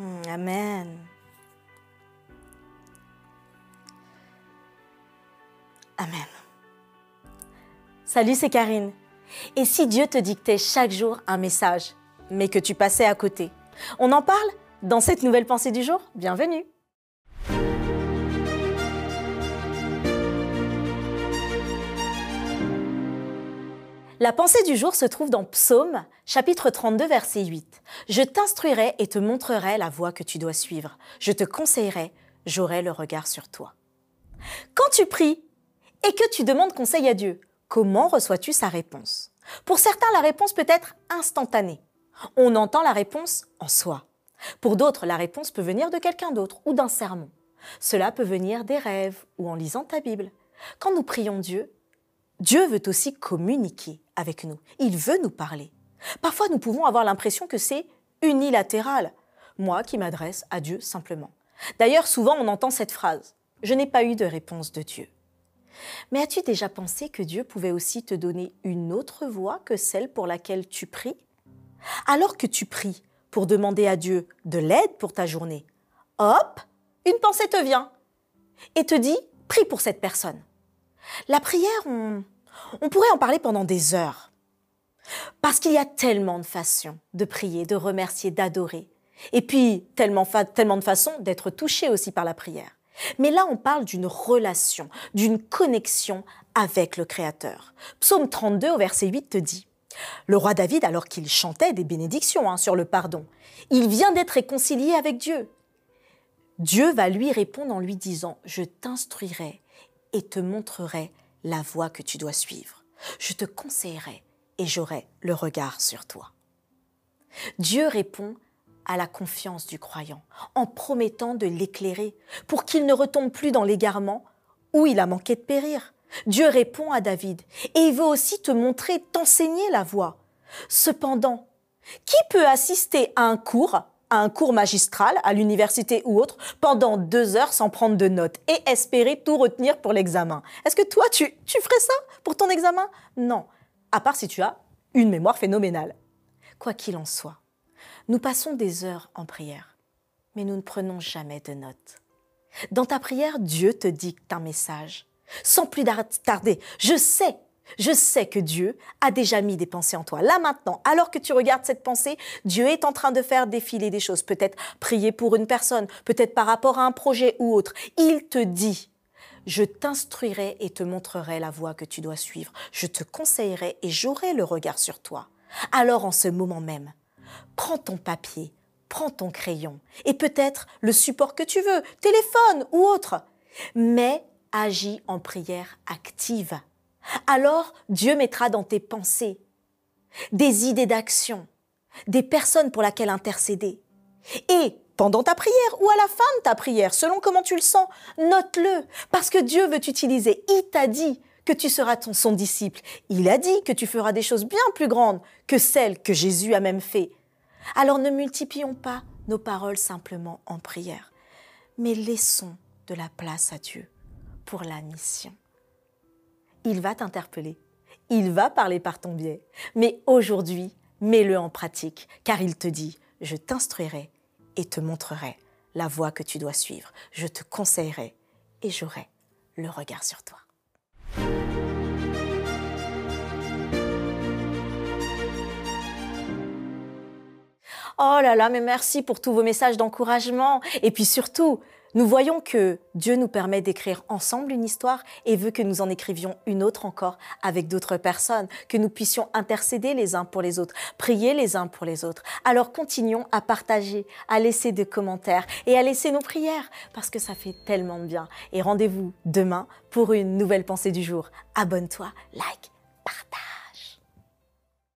Hmm, Amen. Amen. Salut, c'est Karine. Et si Dieu te dictait chaque jour un message, mais que tu passais à côté On en parle dans cette nouvelle pensée du jour Bienvenue La pensée du jour se trouve dans Psaume, chapitre 32, verset 8. Je t'instruirai et te montrerai la voie que tu dois suivre. Je te conseillerai, j'aurai le regard sur toi. Quand tu pries et que tu demandes conseil à Dieu, comment reçois-tu sa réponse? Pour certains, la réponse peut être instantanée. On entend la réponse en soi. Pour d'autres, la réponse peut venir de quelqu'un d'autre ou d'un sermon. Cela peut venir des rêves ou en lisant ta Bible. Quand nous prions Dieu, Dieu veut aussi communiquer avec nous. Il veut nous parler. Parfois, nous pouvons avoir l'impression que c'est unilatéral. Moi qui m'adresse à Dieu simplement. D'ailleurs, souvent, on entend cette phrase. Je n'ai pas eu de réponse de Dieu. Mais as-tu déjà pensé que Dieu pouvait aussi te donner une autre voie que celle pour laquelle tu pries? Alors que tu pries pour demander à Dieu de l'aide pour ta journée, hop, une pensée te vient et te dit, prie pour cette personne. La prière, on, pourrait en parler pendant des heures. Parce qu'il y a tellement de façons de prier, de remercier, d'adorer. Et puis, tellement, de façons d'être touché aussi par la prière. Mais là, on parle d'une relation, d'une connexion avec le Créateur. Psaume 32 au verset 8 te dit, le roi David, alors qu'il chantait des bénédictions hein, sur le pardon, il vient d'être réconcilié avec Dieu. Dieu va lui répondre en lui disant, je t'instruirai et te montrerai la voie que tu dois suivre. Je te conseillerai et j'aurai le regard sur toi. Dieu répond à la confiance du croyant en promettant de l'éclairer pour qu'il ne retombe plus dans l'égarement où il a manqué de périr. Dieu répond à David et il veut aussi te montrer, t'enseigner la voie. Cependant, qui peut assister à un cours un cours magistral à l'université ou autre pendant deux heures sans prendre de notes et espérer tout retenir pour l'examen. Est-ce que toi, tu, tu ferais ça pour ton examen? Non, à part si tu as une mémoire phénoménale. Quoi qu'il en soit, nous passons des heures en prière, mais nous ne prenons jamais de notes. Dans ta prière, Dieu te dicte un message. Sans plus tarder, je sais je sais que Dieu a déjà mis des pensées en toi. Là maintenant, alors que tu regardes cette pensée, Dieu est en train de faire défiler des choses. Peut-être prier pour une personne, peut-être par rapport à un projet ou autre. Il te dit, je t'instruirai et te montrerai la voie que tu dois suivre. Je te conseillerai et j'aurai le regard sur toi. Alors en ce moment même, prends ton papier, prends ton crayon et peut-être le support que tu veux, téléphone ou autre, mais agis en prière active alors Dieu mettra dans tes pensées des idées d'action, des personnes pour lesquelles intercéder. Et pendant ta prière ou à la fin de ta prière, selon comment tu le sens, note-le, parce que Dieu veut t'utiliser. Il t'a dit que tu seras ton, son disciple. Il a dit que tu feras des choses bien plus grandes que celles que Jésus a même fait. Alors ne multiplions pas nos paroles simplement en prière, mais laissons de la place à Dieu pour la mission il va t'interpeller. Il va parler par ton biais. Mais aujourd'hui, mets-le en pratique, car il te dit, je t'instruirai et te montrerai la voie que tu dois suivre. Je te conseillerai et j'aurai le regard sur toi. Oh là là, mais merci pour tous vos messages d'encouragement. Et puis surtout, nous voyons que Dieu nous permet d'écrire ensemble une histoire et veut que nous en écrivions une autre encore avec d'autres personnes, que nous puissions intercéder les uns pour les autres, prier les uns pour les autres. Alors continuons à partager, à laisser des commentaires et à laisser nos prières parce que ça fait tellement de bien. Et rendez-vous demain pour une nouvelle pensée du jour. Abonne-toi, like, partage.